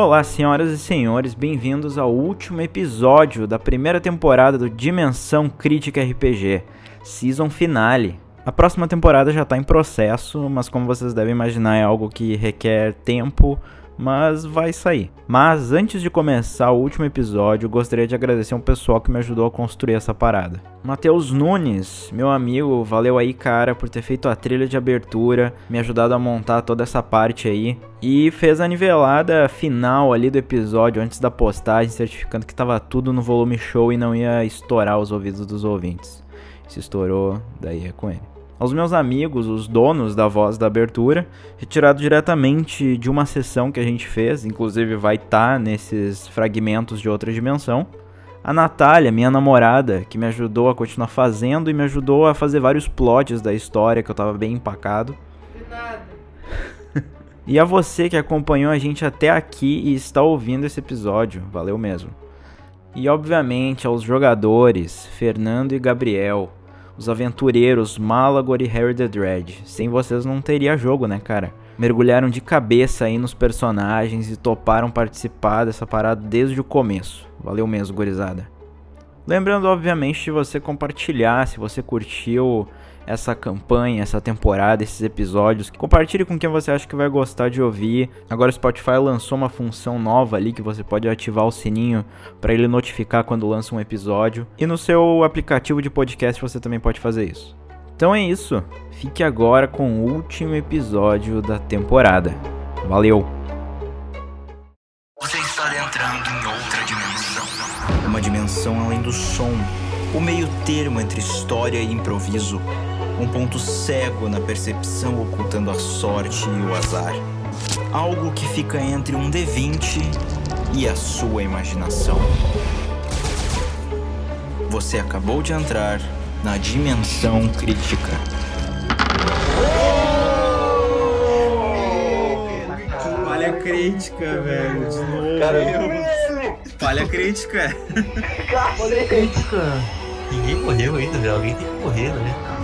Olá, senhoras e senhores, bem-vindos ao último episódio da primeira temporada do Dimensão Crítica RPG, Season Finale. A próxima temporada já está em processo, mas como vocês devem imaginar, é algo que requer tempo, mas vai sair. Mas antes de começar o último episódio, gostaria de agradecer um pessoal que me ajudou a construir essa parada. Matheus Nunes, meu amigo, valeu aí, cara, por ter feito a trilha de abertura, me ajudado a montar toda essa parte aí e fez a nivelada final ali do episódio antes da postagem, certificando que tava tudo no volume show e não ia estourar os ouvidos dos ouvintes. Se estourou, daí é com ele aos meus amigos, os donos da voz da abertura, retirado diretamente de uma sessão que a gente fez, inclusive vai estar tá nesses fragmentos de outra dimensão. A Natália, minha namorada, que me ajudou a continuar fazendo e me ajudou a fazer vários plots da história que eu tava bem empacado. De nada. e a você que acompanhou a gente até aqui e está ouvindo esse episódio, valeu mesmo. E obviamente aos jogadores, Fernando e Gabriel, os aventureiros Malagor e Harry the Dread. Sem vocês não teria jogo, né, cara? Mergulharam de cabeça aí nos personagens e toparam participar dessa parada desde o começo. Valeu mesmo, gorizada. Lembrando, obviamente, de você compartilhar se você curtiu essa campanha, essa temporada, esses episódios. Compartilhe com quem você acha que vai gostar de ouvir. Agora o Spotify lançou uma função nova ali que você pode ativar o sininho para ele notificar quando lança um episódio. E no seu aplicativo de podcast você também pode fazer isso. Então é isso. Fique agora com o último episódio da temporada. Valeu! Você está entrando em outra dimensão. Uma dimensão além do som. O meio termo entre história e improviso um ponto cego na percepção ocultando a sorte e o azar. Algo que fica entre um D20 e a sua imaginação. Você acabou de entrar na dimensão crítica. Falha crítica, velho. De novo. Caramba. Falha crítica. Falha crítica. Ninguém morreu ainda, velho. Alguém tem que morrer, né?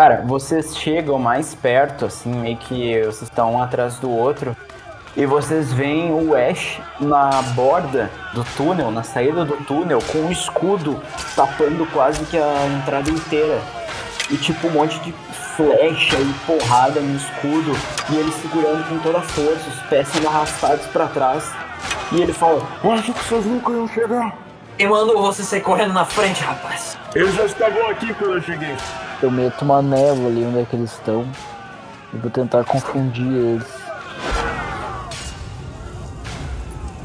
Cara, vocês chegam mais perto, assim, meio que vocês estão um atrás do outro. E vocês veem o Ash na borda do túnel, na saída do túnel, com um escudo tapando quase que a entrada inteira. E tipo um monte de flecha e porrada no escudo. E ele segurando com toda a força, os pés sendo arrastados para trás. E ele fala: Eu acho que vocês nunca iam chegar. Quem mandou você sair correndo na frente, rapaz? Eles já estavam aqui quando eu cheguei. Eu meto uma névoa ali onde é que eles estão e vou tentar confundir eles.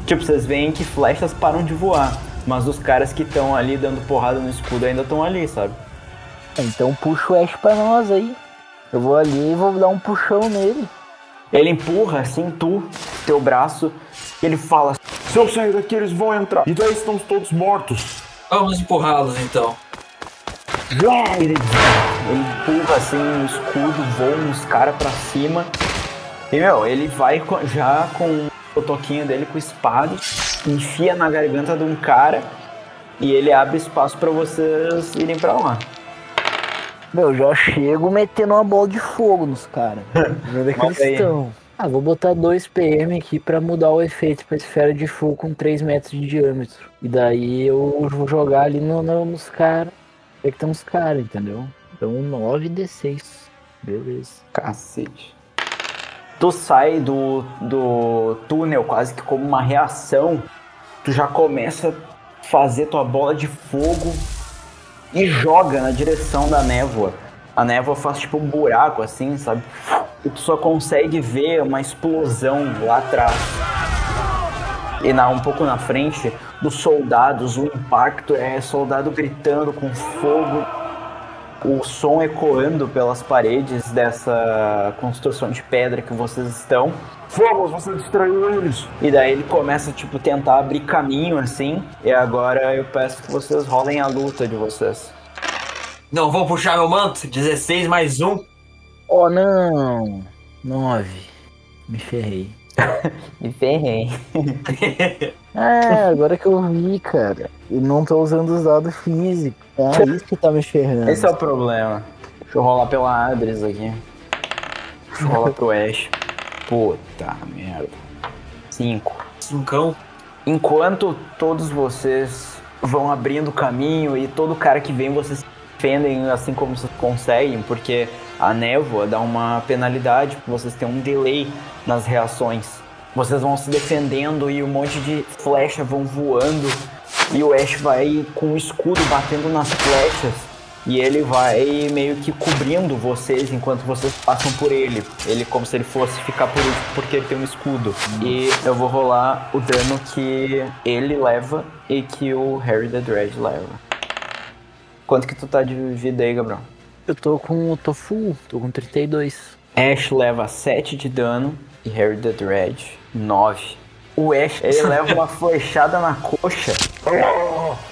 Tipo, vocês veem que flechas param de voar, mas os caras que estão ali dando porrada no escudo ainda estão ali, sabe? Então puxa o Ash pra nós aí. Eu vou ali e vou dar um puxão nele. Ele empurra assim tu, teu braço, e ele fala: Se eu sair daqui, eles vão entrar. E daí estão todos mortos. Vamos empurrá-los então. Ele, ele empurra assim o escudo, voa uns caras pra cima. E meu, ele vai já com o toquinho dele com espada, enfia na garganta de um cara e ele abre espaço para vocês irem para lá. Meu, já chego metendo uma bola de fogo nos caras. Onde é que eles estão? Ah, vou botar 2 PM aqui para mudar o efeito pra esfera de fogo com 3 metros de diâmetro. E daí eu vou jogar ali no, no, nos caras é que tem uns caras, entendeu? Então 9 D6. Beleza. Cacete. Tu sai do, do túnel quase que como uma reação. Tu já começa a fazer tua bola de fogo e joga na direção da névoa. A névoa faz tipo um buraco assim, sabe? E tu só consegue ver uma explosão lá atrás. E na, um pouco na frente, dos soldados, o impacto é soldado gritando com fogo, o som ecoando pelas paredes dessa construção de pedra que vocês estão. Fomos, você distraiu eles. E daí ele começa, tipo, tentar abrir caminho assim. E agora eu peço que vocês rolem a luta de vocês. Não vou puxar meu manto. 16 mais um. Oh não! 9. Me ferrei. Me ferrei. é, agora que eu vi, cara. E não tô usando os dados físicos. É isso que tá me ferrando. Esse é o problema. Deixa eu rolar pela Adres aqui. Deixa eu rolar pro Ash. Puta merda. Cinco. Cincão. Enquanto todos vocês vão abrindo caminho e todo cara que vem vocês defendem assim como vocês conseguem, porque a névoa dá uma penalidade, vocês têm um delay nas reações. Vocês vão se defendendo e um monte de flecha vão voando e o Ash vai com o escudo batendo nas flechas e ele vai meio que cobrindo vocês enquanto vocês passam por ele. Ele como se ele fosse ficar por último porque ele tem um escudo. E eu vou rolar o dano que ele leva e que o Harry the Dread leva. Quanto que tu tá de vida aí, Gabriel? Eu tô com. Eu tô full, tô com 32. Ash leva 7 de dano e Harry the Dread 9. O Ash, ele leva uma flechada na coxa.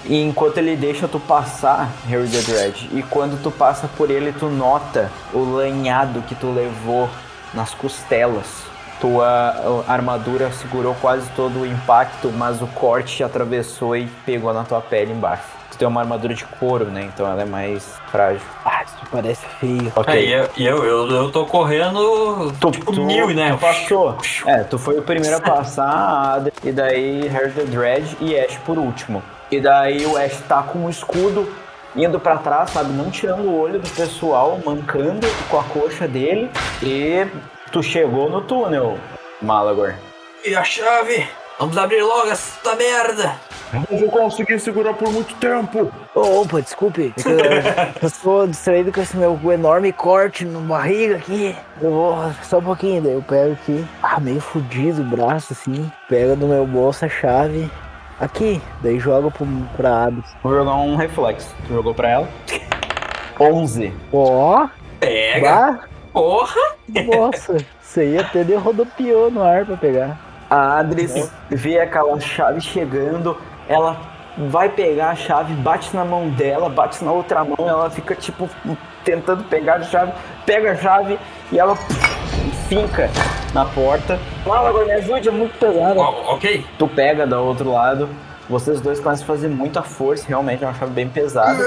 E enquanto ele deixa tu passar, Harry the Dread, e quando tu passa por ele, tu nota o lanhado que tu levou nas costelas. Tua uh, armadura segurou quase todo o impacto, mas o corte te atravessou e pegou na tua pele embaixo. Tu tem uma armadura de couro, né? Então ela é mais frágil. Ah, isso parece feio. Ok. Aí eu, e eu, eu, eu tô correndo Tu, tipo tu- mil, né? tu passou. É, tu foi o primeiro a passar, e daí Harry the Dread e Ash por último. E daí o Ash tá com o escudo indo pra trás, sabe? Não tirando o olho do pessoal, mancando com a coxa dele. E tu chegou no túnel, Malagor. E a chave? Vamos abrir logo essa merda. Eu não vou conseguir segurar por muito tempo. Ô, opa, desculpe. É Eu, eu sou distraído com esse meu enorme corte no barriga aqui. Eu vou só um pouquinho, daí eu pego aqui. Ah, meio fudido o braço assim. Pega do meu bolso a chave. Aqui, daí joga pro, pra Abis. Vou jogar um reflexo. Tu jogou pra ela? 11. Ó, Pega. bah, Porra. nossa. Isso aí até deu rodopiou no ar pra pegar. A Adris vê aquela chave chegando, ela vai pegar a chave, bate na mão dela, bate na outra mão, ela fica tipo tentando pegar a chave, pega a chave e ela finca na porta. Fala agora, me ajude, é muito pesada. Ó, ok. Tu pega do outro lado, vocês dois começam a fazer muita força, realmente é uma chave bem pesada.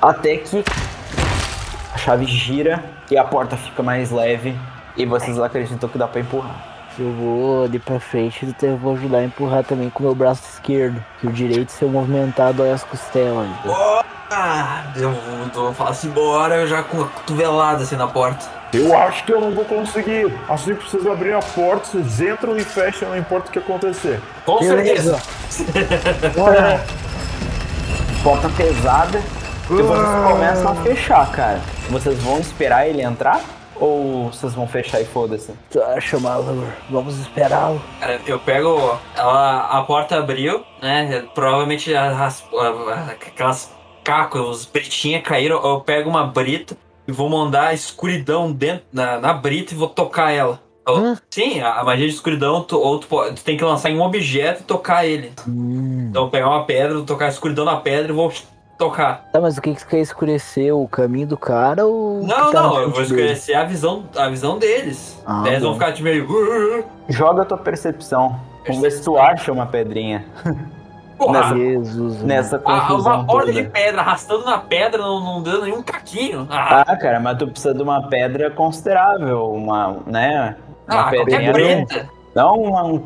Até que a chave gira e a porta fica mais leve e vocês acreditam que dá pra empurrar. Eu vou ali pra frente e eu vou ajudar a empurrar também com o meu braço esquerdo. Que o direito, se eu movimentar, dói as costelas. Então. Ah, eu vou, falar assim, bora, eu já com a cotovelada assim na porta. Eu acho que eu não vou conseguir. Assim que vocês abrirem a porta, vocês entram e fecham, não importa o que acontecer. Com Beleza. certeza. Bora. porta pesada e vocês começam a fechar, cara. Vocês vão esperar ele entrar? Ou vocês vão fechar e foda-se? Tu acha, Malagor? Vamos esperá-lo. Cara, eu pego. Ela, a porta abriu, né? Provavelmente as, aquelas cacos, os britinhas caíram. Eu pego uma brita e vou mandar a escuridão dentro na, na brita e vou tocar ela. Hã? Sim, a, magia de escuridão, tu, ou tu, tu tem que lançar em um objeto e tocar ele. Hum. Então eu vou pegar uma pedra, vou tocar a escuridão na pedra e vou tocar. Tá, mas o que que quer escurecer? O caminho do cara ou. Não, tá não, eu vou dele? escurecer a visão, a visão deles. Ah, Daí eles vão ficar de meio. "Uh, Joga a tua percepção. Vamos ver se tu acha uma pedrinha Porra! Jesus. nessa Ah, confusão uma borda de pedra arrastando na pedra, não, não dando nenhum caquinho. Ah, Ah, cara, mas tu precisa de uma pedra considerável, uma, né? Uma ah qualquer pedrinha. preta. Não uma- um,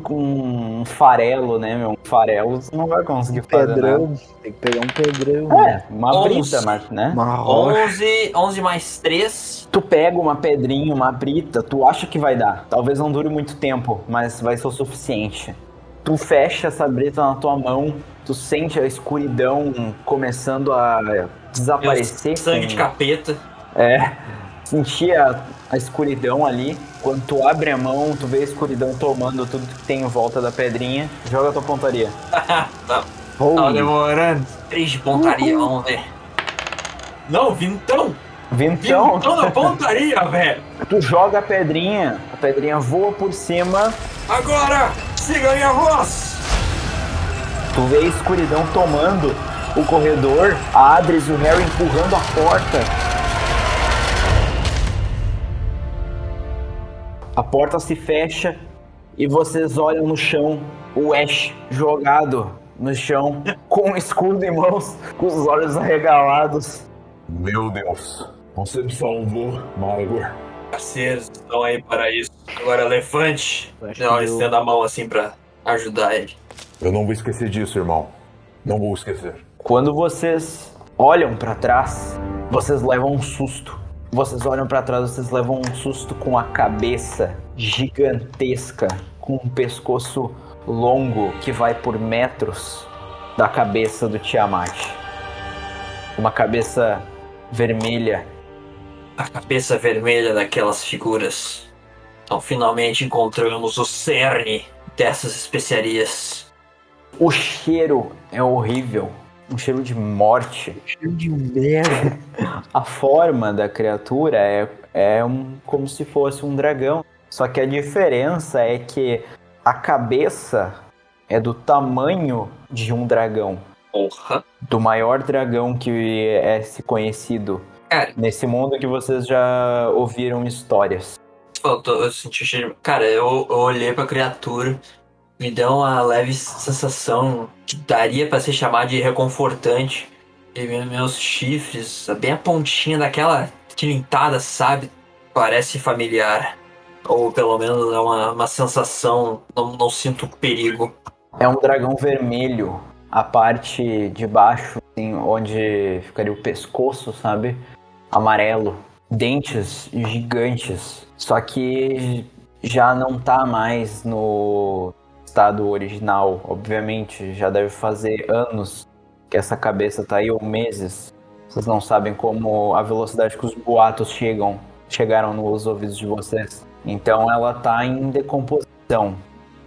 um farelo, né, meu? Um farelo tu não vai conseguir fazer. Pedrão. Tem que pegar um pedrão. É, uma brita, mas, né? Uma rocha. 11, 11 mais 3. Tu pega uma pedrinha, uma brita, tu acha que vai dar. Talvez não dure muito tempo, mas vai ser o suficiente. Tu fecha essa brita na tua mão, tu sente a escuridão começando a desaparecer. Sangue com- de capeta. É, sentir a, escuridão ali. Quando tu abre a mão, tu vê a escuridão tomando tudo que tem em volta da pedrinha. Joga a tua pontaria. Tá, tá demorando. 3 de pontaria, vamos ver. Não, vintão! Vintão, Vintão na pontaria, velho! tu joga a pedrinha, a pedrinha voa por cima, Agora, siga a minha voz! tu vê a escuridão tomando o corredor, a Adris e o Harry empurrando a porta. A porta se fecha e vocês olham no chão o Ash jogado no chão, com o escudo em mãos, com os olhos arregalados. Meu Deus. Você me salvou, Magor. Parceiros estão aí para isso. Agora, elefante, eu- estenda a mão assim pra ajudar ele. Eu não vou esquecer disso, irmão. Não vou esquecer. Quando vocês olham pra trás, vocês levam um susto. Vocês olham pra trás, vocês levam um susto com a cabeça gigantesca, com um pescoço longo que vai por metros da cabeça do Tiamat. Uma cabeça vermelha. A cabeça vermelha daquelas figuras. Então, finalmente encontramos o cerne dessas especiarias. O cheiro é horrível. Um cheiro de morte. Cheiro de merda. A forma da criatura é, é um, como se fosse um dragão. Só que a diferença é que a cabeça é do tamanho de um dragão. Porra. Do maior dragão que é se conhecido Cara, nesse mundo que vocês já ouviram histórias. faltou, eu senti o cheiro. Cara, eu, eu olhei pra criatura, me deu uma leve sensação que daria pra ser chamada de reconfortante. E me- meus chifres, bem a pontinha daquela tilintada, sabe? Parece familiar. Ou pelo menos é uma, uma sensação, não, não sinto perigo. É um dragão vermelho. A parte de baixo, assim, onde ficaria o pescoço, sabe? Amarelo. Dentes gigantes. Só que já não tá mais no estado original. Obviamente, já deve fazer anos que essa cabeça tá aí, ou meses. Vocês não sabem como a velocidade que os boatos chegam, chegaram nos ouvidos de vocês. Então ela tá em decomposição.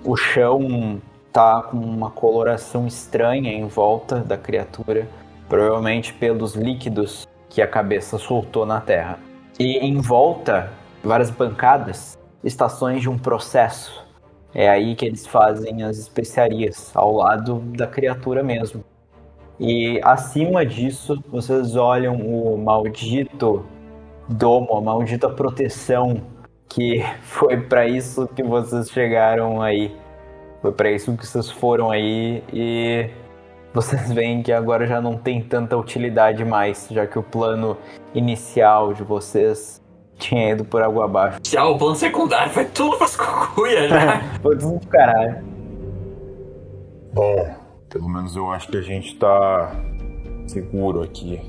O chão tá com uma coloração estranha em volta da criatura, provavelmente pelos líquidos que a cabeça soltou na terra. E em volta, várias bancadas, estações de um processo. É aí que eles fazem as especiarias, ao lado da criatura mesmo. E acima disso, vocês olham o maldito domo, a maldita proteção que foi para isso que vocês chegaram aí. Foi para isso que vocês foram aí e vocês veem que agora já não tem tanta utilidade mais, já que o plano inicial de vocês tinha ido por água abaixo. Se ah, o plano secundário foi tudo pras cucuias já. Foi tudo pro caralho. Bom, pelo menos eu acho que a gente tá seguro aqui.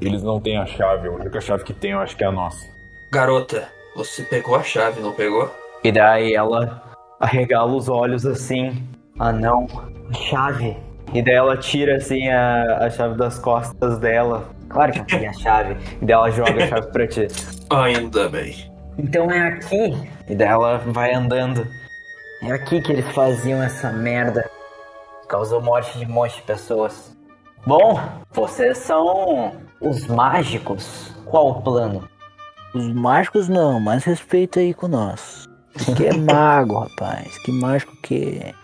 Eles não têm a chave, a única chave que tem eu acho que é a nossa. Garota, você pegou a chave, não pegou? E daí ela arregala os olhos assim. Ah não, a chave. E daí ela tira assim a, a chave das costas dela. Claro que eu peguei a chave. E daí ela joga a chave pra ti. Ainda bem. Então é aqui. E daí ela vai andando. É aqui que eles faziam essa merda. Causou morte de um monte de pessoas. Bom, vocês são os mágicos. Qual o plano? Os mágicos não, mais respeito aí com nós. Que é mago, rapaz. Que mágico que é.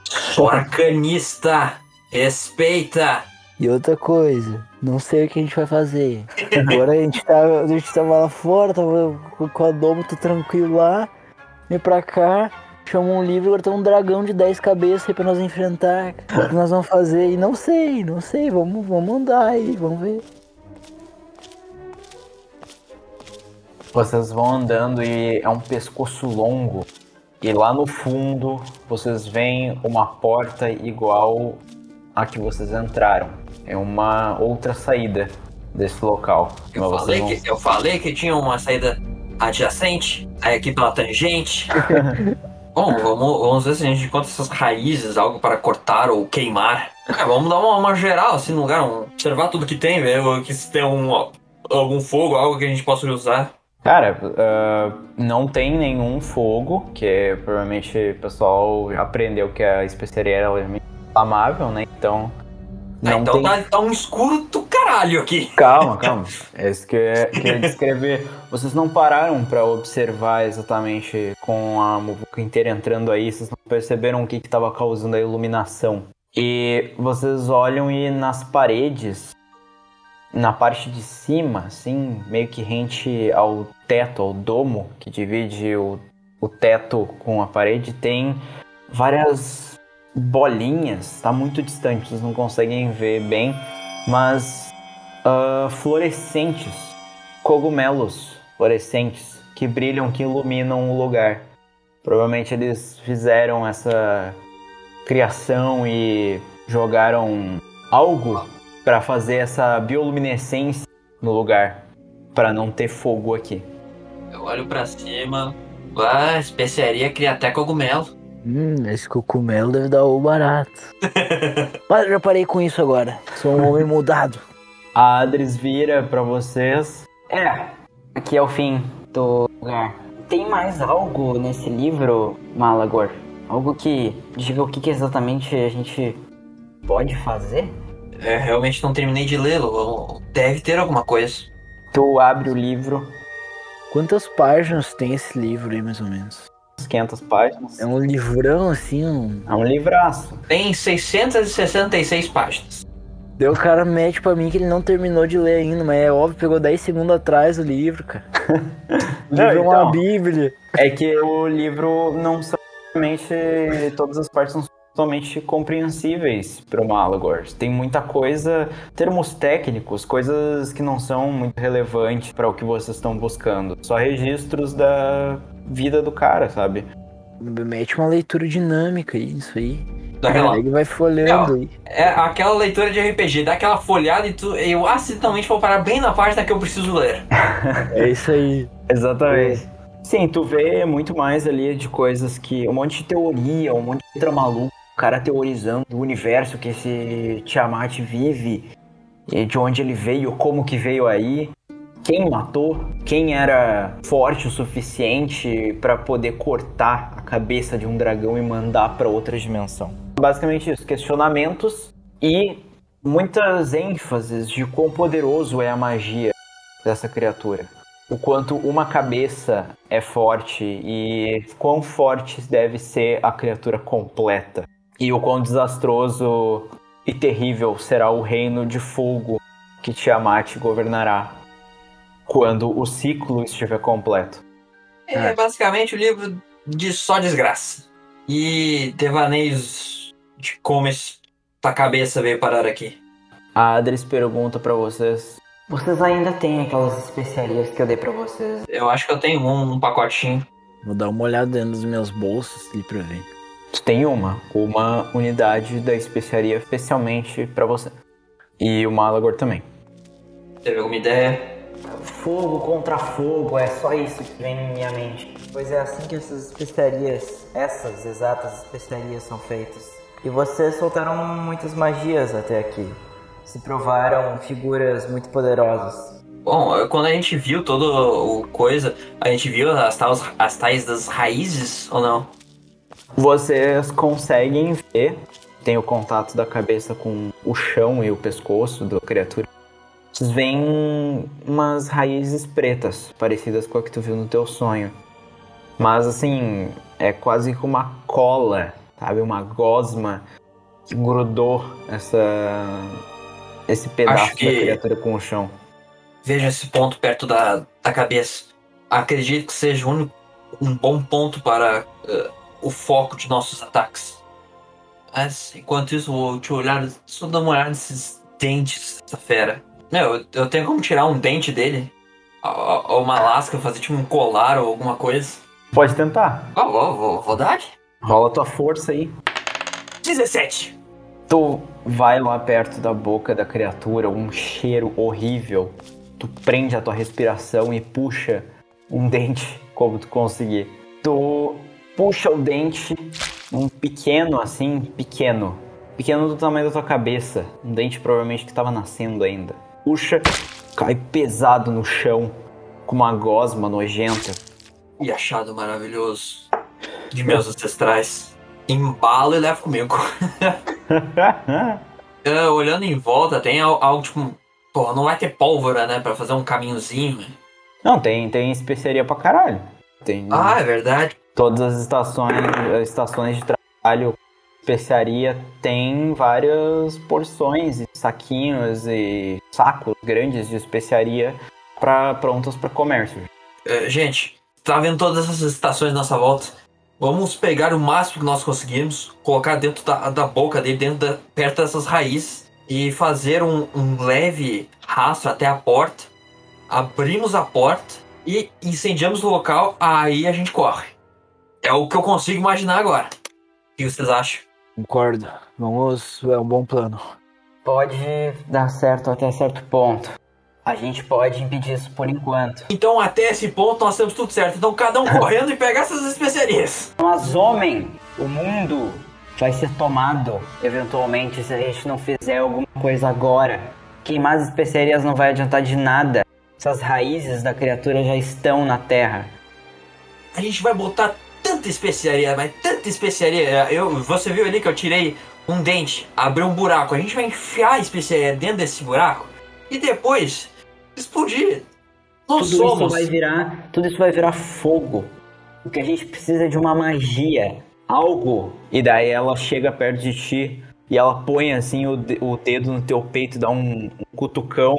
Arcanista, respeita. E outra coisa, não sei o que a gente vai fazer. Agora a gente tava, a gente tava lá fora, tava com- com a Domo, tô tranquilo lá. Vem pra cá, chamou um livro, agora tem um dragão de 10 cabeças aí pra nós enfrentar. O que nós vamos fazer? E não sei, não sei, vamos, vamos andar aí, vamos ver. Vocês vão andando e é um pescoço longo. E lá no fundo vocês veem uma porta igual a que vocês entraram. É uma outra saída desse local. Eu falei, que, eu falei que tinha uma saída adjacente, aí aqui pela tangente. Bom, vamos, vamos ver se a gente encontra essas raízes, algo para cortar ou queimar. É, vamos dar uma, uma geral assim no lugar, um- observar tudo que tem, ver que se tem um, algum fogo, algo que a gente possa usar. Cara, ah, não tem nenhum fogo, que provavelmente o pessoal aprendeu que a especiaria era inflamável, né? Então. Ah, Não então tem... tá, tá um escuro do caralho aqui. Calma, calma. É isso que eu ia- queria descrever. Vocês não pararam pra observar exatamente com a muvuca inteira entrando aí, vocês não perceberam o que estava causando a iluminação. E vocês olham e nas paredes, na parte de cima, assim, meio que rente ao teto, ao domo que divide o, o teto com a parede, tem várias bolinhas, tá muito distante, vocês não conseguem ver bem, mas ah, fluorescentes, cogumelos fluorescentes que brilham, que iluminam o lugar. Provavelmente eles fizeram essa criação e jogaram algo para fazer essa bioluminescência no lugar, para não ter fogo aqui. Eu olho pra cima. Ah, especiaria cria até cogumelo. Hum, esse cogumelo deve dar o barato. Mas eu já parei com isso agora. Sou um homem mudado. A Adris vira para vocês. É, aqui é o fim do lugar. Tem mais algo nesse livro, Malagor? Algo que diga o que, que exatamente a gente pode fazer? É, realmente não terminei de lê-lo. Deve ter alguma coisa. Tu abre o livro, Quantas páginas tem esse livro aí, mais ou menos? Uns 500 páginas. É um livrão, assim, um... É um livraço. Tem 666 páginas. Daí o cara mete pra mim que ele não terminou de ler ainda, mas é óbvio, pegou 10 segundos atrás o livro, cara. O Não, livro é uma então. bíblia. É que o livro não são realmente. Todas as partes são totalmente compreensíveis para o Malagor. Tem muita coisa, termos técnicos, coisas que não são muito relevantes para o que vocês estão buscando. Só registros da vida do cara, sabe? Mete uma leitura dinâmica aí, isso aí. Daquela, Aí ele vai folhando aí. é aquela leitura de RPG, dá aquela folhada e tu, eu acidentalmente vou parar bem na página que eu preciso ler. É isso aí. Exatamente. Sim, tu vê muito mais ali de coisas que. Um monte de teoria, um monte de letra maluca. O cara teorizando o universo que esse Tiamat vive, e de onde ele veio, como que veio aí, quem matou, quem era forte o suficiente pra poder cortar a cabeça de um dragão e mandar pra outra dimensão. Basicamente isso, questionamentos e muitas ênfases de quão poderoso é a magia dessa criatura o quanto uma cabeça é forte e quão forte deve ser a criatura completa. E o quão desastroso e terrível será o reino de fogo que Tiamat governará quando o ciclo estiver completo. É basicamente o livro de só desgraça. E devaneios de como essa cabeça veio parar aqui. A Adris pergunta pra vocês: Vocês ainda têm aquelas especiarias que eu dei pra vocês? Eu acho que eu tenho um, um pacotinho. Vou dar uma olhada dentro dos meus bolsos ali pra ver. Tu tem uma, uma unidade da especiaria especialmente pra você. E o Malagor também. Teve alguma ideia? Fogo contra fogo, é só isso que vem em minha mente. Pois é assim que essas especiarias, essas exatas especiarias são feitas. E vocês soltaram muitas magias até aqui. Se provaram figuras muito poderosas. Bom, quando a gente viu todo o coisa, a gente viu as tais, as tais das raízes ou não? Vocês conseguem ver, tem o contato da cabeça com o chão e o pescoço da criatura. Veem umas raízes pretas, parecidas com a que tu viu no teu sonho. Mas assim, é quase que uma cola, sabe? Uma gosma que grudou essa, esse pedaço que- da criatura com o chão. Veja esse ponto perto da, da cabeça. Acredito que seja único- um bom ponto para eh, o foco de nossos ataques. Mas enquanto isso, vou te olhar, só dar uma olhada nesses dentes dessa fera. Meu, eu, eu tenho como tirar um dente dele? Ou ou uma lasca, fazer tipo um colar ou alguma coisa? Pode tentar. Ah, vou, vou, vou dar? Rola tua força aí. 17! Tu vai lá perto da boca da criatura, um cheiro horrível. Tu prende a tua respiração e puxa um dente como tu conseguir. Tu puxa o dente, um pequeno assim, pequeno. Pequeno do tamanho da tua cabeça. Um dente provavelmente que estava nascendo ainda. Puxa, cai pesado no chão, com uma gosma nojenta. E achado maravilhoso de meus ancestrais. Embalo e levo comigo. É, olhando em volta, tem al- algo tipo. Pô, não vai ter pólvora, né? Pra fazer um caminhozinho. Não, tem, tem especiaria pra caralho. Tem Ah, é verdade. todas as estações, as estações de trabalho, especiaria tem várias porções, e saquinhos e sacos grandes de especiaria para prontos para comércio. É, gente, tá vendo todas essas estações à nossa volta? Vamos pegar o máximo que nós conseguirmos, colocar dentro da, da boca dele, dentro da, perto dessas raízes, e fazer um, um leve rastro até a porta. abrimos a porta e incendiamos o local, aí a gente corre. É o que eu consigo imaginar agora. O que vocês acham? Concordo. Vamos. É um bom plano. Pode dar certo até certo ponto. A gente pode impedir isso por enquanto. Então, até esse ponto, nós temos tudo certo. Então, cada um correndo e pegar essas especiarias. Mas, homem, o mundo vai ser tomado eventualmente se a gente não fizer alguma coisa agora. Queimar as especiarias não vai adiantar de nada. Essas raízes da criatura já estão na terra. A gente vai botar tanta especiaria, mas tanta especiaria. Eu, você viu ali que eu tirei um dente, abri um buraco. A gente vai enfiar a especiaria dentro desse buraco e depois explodir. Nós tudo somos. isso vai virar, tudo isso vai virar fogo. O que a gente precisa é de uma magia, algo. E daí ela chega perto de ti e ela põe assim o, o dedo no teu peito, dá um, um cutucão.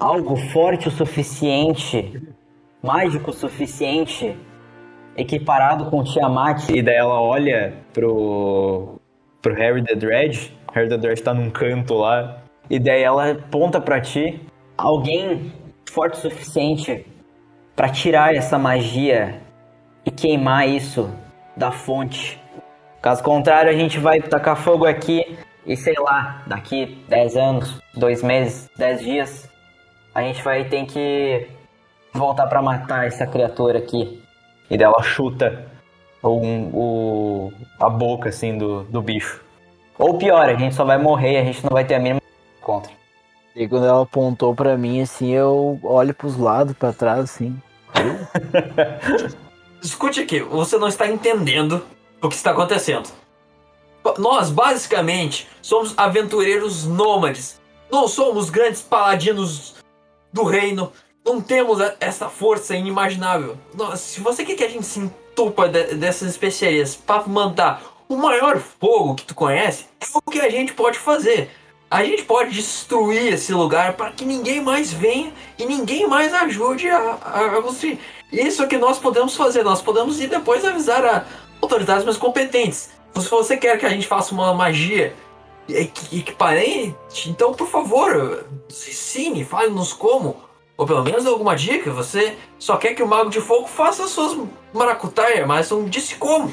Algo forte o suficiente, mágico o suficiente, equiparado com Tiamat. E daí ela olha pro pro Harry the Dread. Harry the Dread tá num canto lá. E daí ela aponta pra ti. Alguém forte o suficiente pra tirar essa magia e queimar isso da fonte. Caso contrário, a gente vai tacar fogo aqui e sei lá, daqui 10 anos, 2 meses, 10 dias, a gente vai ter que voltar pra matar essa criatura aqui. E daí ela chuta um- o, a boca assim do, do bicho. Ou pior, a gente só vai morrer e a gente não vai ter a mínima contra. E quando ela apontou pra mim, assim, eu olho pros lados, pra trás, assim. Escute aqui, você não está entendendo o que está acontecendo. Nós, basicamente, somos aventureiros nômades. Não somos grandes paladinos do reino. Não temos essa força inimaginável. Nós- se você quer que a gente se entupa de- dessas especiarias para mandar o maior fogo que tu conhece, é o que a gente pode fazer. A gente pode destruir esse lugar para que ninguém mais venha e ninguém mais ajude a, a, a construir. Isso é que nós podemos fazer. Nós podemos ir depois avisar a autoridades mais competentes. Se você quer que a gente faça uma magia equi- equiparente, então por favor, ensine, fale-nos como. Ou pelo menos alguma dica. Você só quer que o Mago de Fogo faça as suas maracutaias, mas não disse como.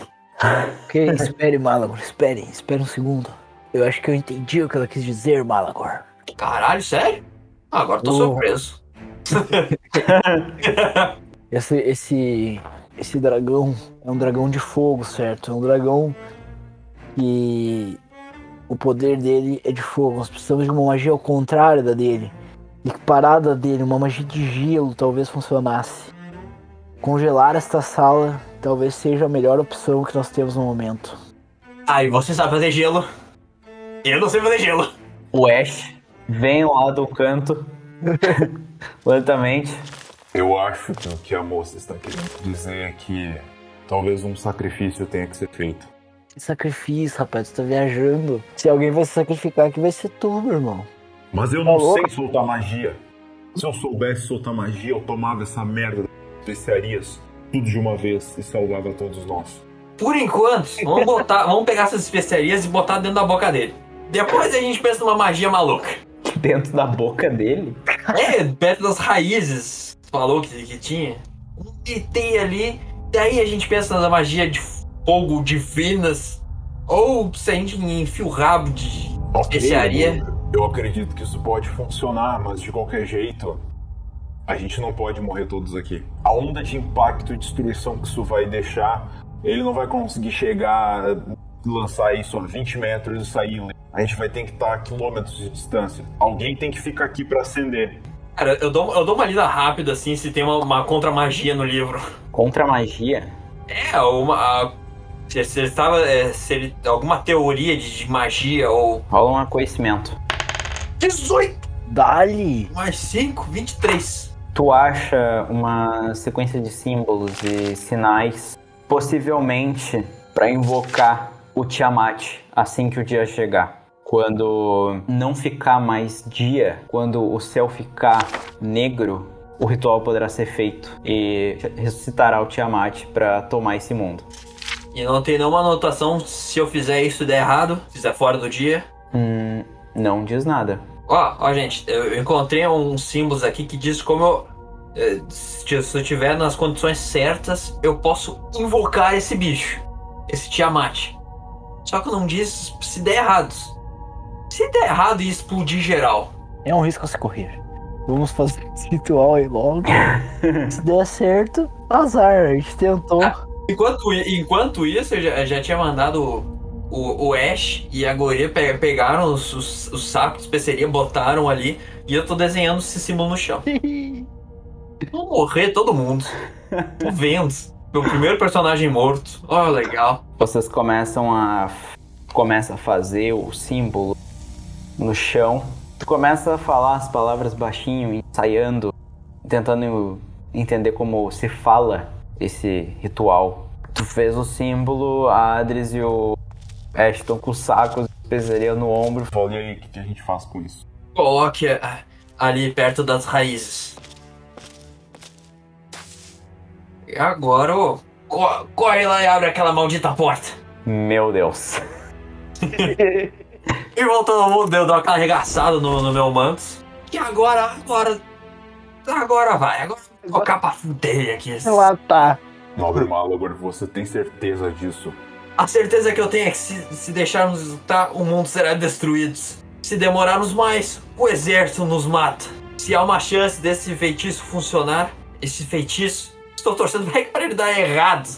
Ok, espere, Malagor, espere, espere um segundo. Eu acho que eu entendi o que ela quis dizer, Malagor. Caralho, sério? Ah, agora tô Oh. surpreso. Esse, esse, esse dragão é um dragão de fogo, certo? É um dragão que o poder dele é de fogo. Nós precisamos de uma magia ao contrário da dele. Equiparada dele, uma magia de gelo talvez funcionasse. Congelar esta sala talvez seja a melhor opção que nós temos no momento. Ah, e você sabe fazer gelo? Eu não sei fazer gelo. O Ash vem lá do canto, lentamente. Eu acho que o que a moça está querendo dizer é que talvez um sacrifício tenha que ser feito. Que sacrifício, rapaz, tu tá viajando. Se alguém vai se sacrificar aqui, vai ser tu, meu irmão. Mas eu Tá não louco? sei soltar magia. Se eu soubesse soltar magia, eu tomava essa merda das especiarias tudo de uma vez e salvava todos nós. Por enquanto, vamos botar, vamos pegar essas especiarias e botar dentro da boca dele. Depois a gente pensa numa magia maluca. Dentro da boca dele. É, perto das raízes, falou que, que tinha. Um DT ali. Daí a gente pensa na magia de fogo divinas. Ou se a gente enfia o rabo de especiaria. Eu, eu acredito que isso pode funcionar, mas de qualquer jeito, a gente não pode morrer todos aqui. A onda de impacto e destruição que isso vai deixar, ele não vai conseguir chegar, lançar isso a 20 metros e sair. A gente vai ter que estar a quilômetros de distância. Alguém tem que ficar aqui pra acender. Cara, eu dou, eu dou uma lida rápida assim se tem uma, uma contra-magia no livro. Contra a magia. É, uma. a- se, se ele estava. é, se ele, alguma teoria de, de magia ou. Rola um conhecimento. 18 Dali! mais 5, 23. Tu acha uma sequência de símbolos e sinais, possivelmente para invocar o Tiamat assim que o dia chegar. Quando não ficar mais dia, quando o céu ficar negro, o ritual poderá ser feito e ressuscitará o Tiamat para tomar esse mundo. E não tem nenhuma anotação se eu fizer isso e der errado, fizer fora do dia. Hum, não diz nada. Ó, ó, gente, eu encontrei uns símbolos aqui que diz como eu. eh, Se eu tiver nas condições certas, eu posso invocar esse bicho. Esse Tiamat. Só que não diz se der errado. Se der errado e explodir geral. É um risco a se correr. Vamos fazer esse ritual aí logo. Se der certo, azar. A gente tentou. Enquanto, i- enquanto isso, eu já, já tinha mandado o, o Ash e a Goria pe- pegaram os, os, os sacos de especeria, botaram ali e eu tô desenhando esse símbolo no chão. Vão morrer todo mundo. Tô vendo. Meu primeiro personagem morto. Ó, legal. Vocês começam a começa a fazer o símbolo no chão. Tu começa a falar as palavras baixinho, ensaiando, tentando entender como se fala esse ritual. Tu fez o símbolo, a Adris e o Ash estão com os sacos de especiaria no ombro. Fala, e aí, o que, que a gente faz com isso? Coloque ah, ali perto das raízes. E agora, ô, co- corre lá e abre aquela maldita porta. Meu Deus. E voltando mundo, deu uma arregaçada no, no meu manto. E agora, agora. Agora vai, agora vou colocar pra fuder aqui. Lá tá. Nobre Malagor, você tem certeza disso? A certeza que eu tenho é que se, se deixarmos lutar, o mundo será destruído. Se demorarmos mais, o exército nos mata. Se há uma chance desse feitiço funcionar, esse feitiço, estou torcendo bem para ele dar errado.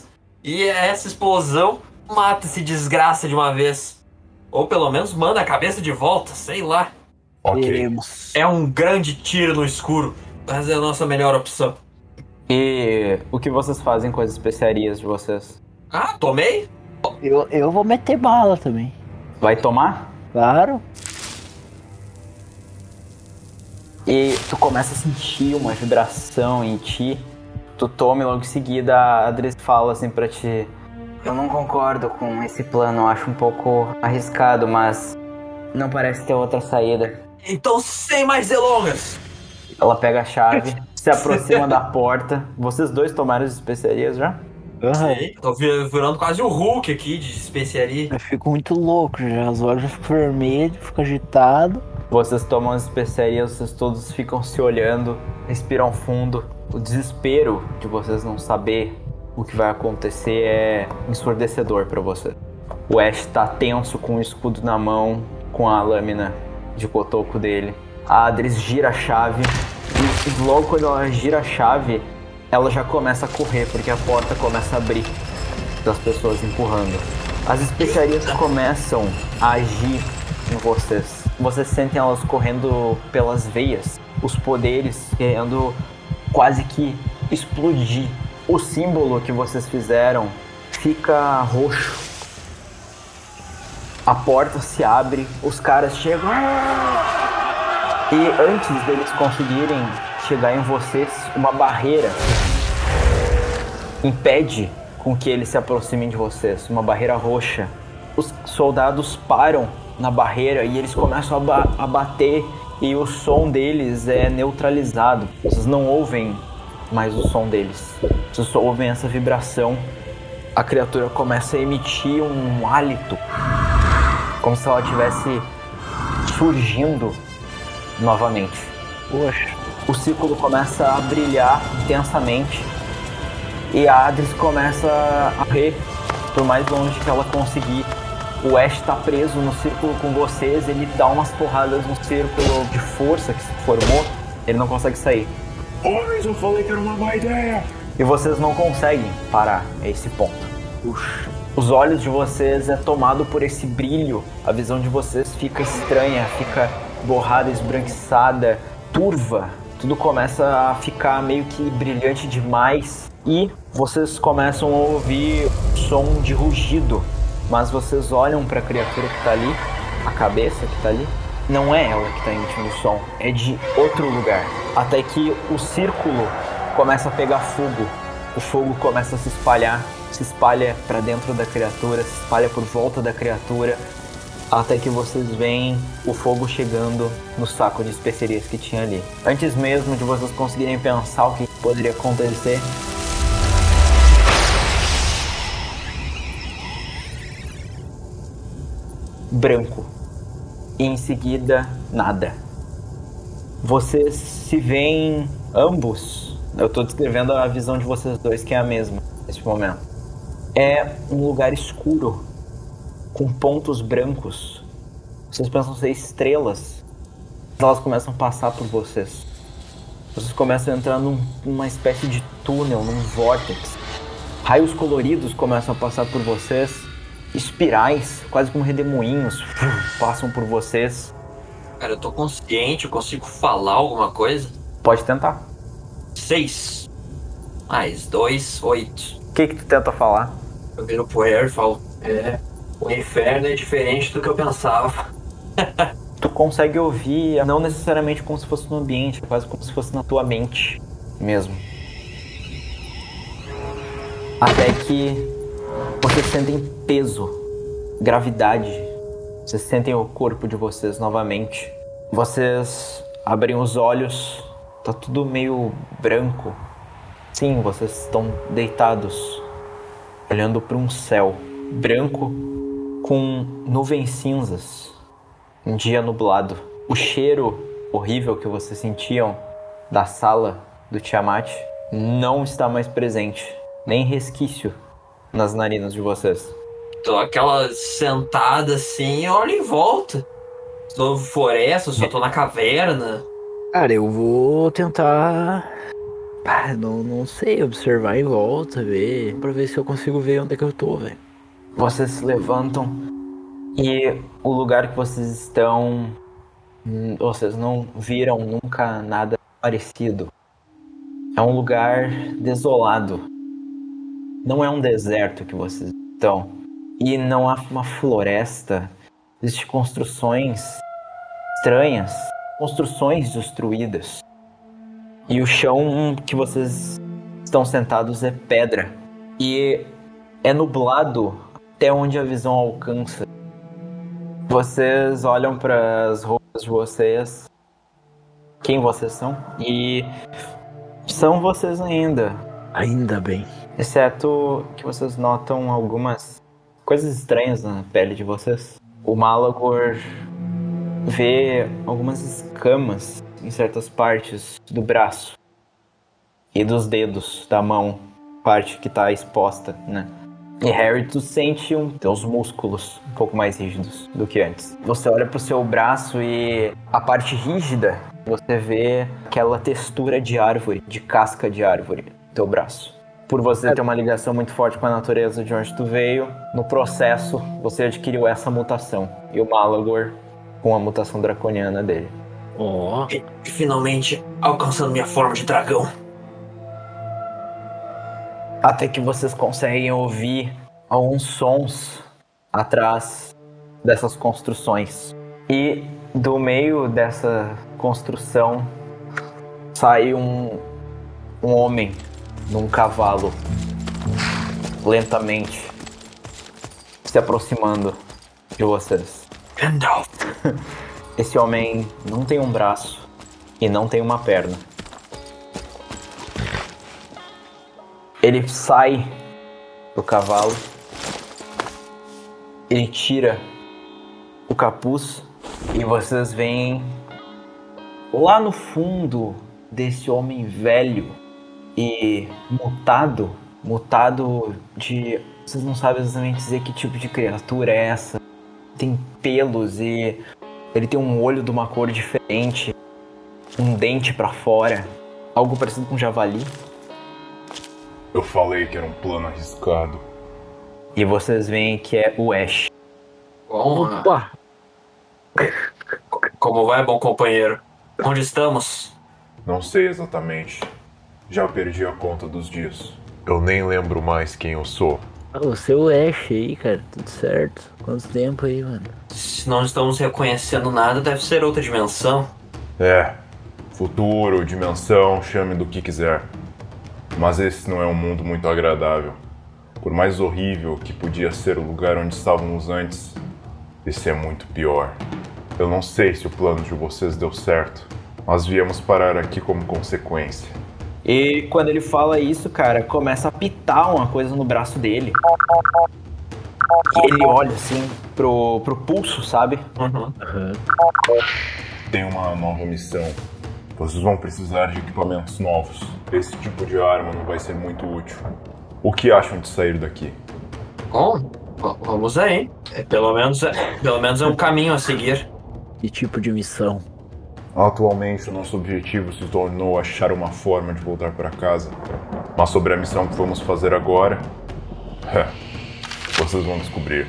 E essa explosão mata esse desgraça de uma vez. Ou pelo menos manda a cabeça de volta, sei lá. Ok. É um grande tiro no escuro, mas é a nossa melhor opção. E o que vocês fazem com as especiarias de vocês? Ah, tomei? Eu, eu vou meter bala também. Vai tomar? Claro. E tu começa a sentir uma vibração em ti. Tu toma e logo em seguida a Adris fala assim pra ti. Eu não concordo com esse plano, acho um pouco arriscado, mas não parece ter outra saída. Então, sem mais delongas, Ela pega a chave, se aproxima da porta. Vocês dois tomaram as especiarias já? Aham. Sei, tô vi- virando quase o Hulk aqui de especiaria. Eu fico muito louco já. Os olhos ficam vermelhos, fico agitado. Vocês tomam as especiarias, vocês todos ficam se olhando, respiram fundo. O desespero de vocês não saber o que vai acontecer é ensurdecedor pra você. O Ash tá tenso com o escudo na mão, com a lâmina de cotoco dele. A Adris gira a chave e logo quando ela gira a chave, ela já começa a correr porque a porta começa a abrir das pessoas empurrando. As especiarias começam a agir em vocês. Vocês sentem elas correndo pelas veias, os poderes querendo quase que explodir. O símbolo que vocês fizeram fica roxo. A porta se abre, os caras chegam. E antes deles conseguirem chegar em vocês, uma barreira impede com que eles se aproximem de vocês, uma barreira roxa. Os soldados param na barreira e eles começam a, ba- a bater e o som deles é neutralizado. Vocês não ouvem mais o som deles. Vocês só ouvem essa vibração. A criatura começa a emitir um hálito, como se ela estivesse surgindo novamente. Poxa. O círculo começa a brilhar intensamente e a Adris começa a correr por mais longe que ela conseguir. O Ash tá preso no círculo com vocês, ele dá umas porradas no círculo de força que se formou, ele não consegue sair. Homens, eu falei que era uma má ideia! E vocês não conseguem parar a esse ponto. Puxa. Os olhos de vocês é tomado por esse brilho, a visão de vocês fica estranha, fica borrada, esbranquiçada, turva. Tudo começa a ficar meio que brilhante demais e vocês começam a ouvir som de rugido. Mas vocês olham para a criatura que tá ali, a cabeça que tá ali, não é ela que tá emitindo o som, é de outro lugar. Até que o círculo começa a pegar fogo. O fogo começa a se espalhar, se espalha para dentro da criatura, se espalha por volta da criatura, até que vocês veem o fogo chegando no saco de especiarias que tinha ali. Antes mesmo de vocês conseguirem pensar o que poderia acontecer, branco. E em seguida, nada. Vocês se veem ambos. Eu tô descrevendo a visão de vocês dois, que é a mesma neste momento. É um lugar escuro, com pontos brancos. Vocês pensam ser estrelas. Elas começam a passar por vocês. Vocês começam a entrar num, numa espécie de túnel, num vórtex. Raios coloridos começam a passar por vocês. Espirais, quase como redemoinhos, passam por vocês. Cara, eu tô consciente, eu consigo falar alguma coisa? Pode tentar. Seis. Mais dois, oito. O que que tu tenta falar? Eu viro pro Harry e falo, é, o inferno é diferente do que eu pensava. Tu consegue ouvir, não necessariamente como se fosse no ambiente, quase como se fosse na tua mente mesmo. Até que vocês sentem peso, gravidade. Vocês sentem o corpo de vocês novamente. Vocês abrem os olhos, tá tudo meio branco. Sim, vocês estão deitados, olhando para um céu branco com nuvens cinzas. Um dia nublado. O cheiro horrível que vocês sentiam da sala do Tiamat não está mais presente, nem resquício nas narinas de vocês. Tô aquela sentada assim, olha em volta. Tô floresta, só tô na caverna. Cara, eu vou tentar. Ah, não, não sei, observar em volta, ver. Pra ver se eu consigo ver onde é que eu tô, velho. Vocês se levantam e o lugar que vocês estão. hum, Vocês não viram nunca nada parecido. É um lugar desolado. Não é um deserto que vocês estão. E não há uma floresta. Existem construções estranhas, construções destruídas. E o chão que vocês estão sentados é pedra. E é nublado até onde a visão alcança. Vocês olham para as roupas de vocês, quem vocês são, e são vocês ainda. Ainda bem. Exceto que vocês notam algumas coisas estranhas na pele de vocês. O Malagor vê algumas escamas em certas partes do braço e dos dedos da mão, parte que tá exposta, né? E Harry, tu sente um, teus músculos um pouco mais rígidos do que antes. Você olha pro seu braço e a parte rígida, você vê aquela textura de árvore, de casca de árvore, teu braço. Por você ter uma ligação muito forte com a natureza de onde tu veio, no processo você adquiriu essa mutação. E o Malagor com a mutação draconiana dele. Ó. E, finalmente alcançando minha forma de dragão. Até que vocês conseguem ouvir alguns sons atrás dessas construções. E do meio dessa construção sai um, um homem num cavalo, lentamente se aproximando de vocês. Gandalf. Esse homem não tem um braço e não tem uma perna. Ele sai do cavalo, ele tira o capuz e vocês veem lá no fundo desse homem velho e mutado, mutado de. Vocês não sabem exatamente dizer que tipo de criatura é essa. Tem pelos e ele tem um olho de uma cor diferente, um dente pra fora, algo parecido com um javali. Eu falei que era um plano arriscado. E vocês veem que é o Ash. Opa! como vai, bom companheiro? Onde estamos? Não sei exatamente. Já perdi a conta dos dias. Eu nem lembro mais quem eu sou. Ah, O seu Ash aí, cara, tudo certo. Quanto tempo aí, mano? Se não estamos reconhecendo nada, deve ser outra dimensão. É, futuro, dimensão, chame do que quiser. Mas esse não é um mundo muito agradável. Por mais horrível que podia ser o lugar onde estávamos antes, esse é muito pior. Eu não sei se o plano de vocês deu certo, mas viemos parar aqui como consequência. E quando ele fala isso, cara, começa a pitar uma coisa no braço dele. E ele olha assim pro, pro pulso, sabe? Uhum. Tem uma nova missão. Vocês vão precisar de equipamentos novos. Esse tipo de arma não vai ser muito útil. O que acham de sair daqui? Bom, vamos aí. É, pelo, menos, é, pelo menos é um caminho a seguir. Que tipo de missão? Atualmente, o nosso objetivo se tornou achar uma forma de voltar para casa. Mas sobre a missão que vamos fazer agora, vocês vão descobrir.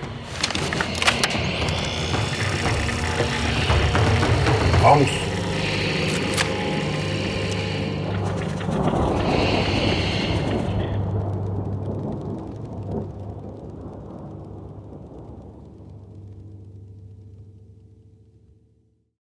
Vamos!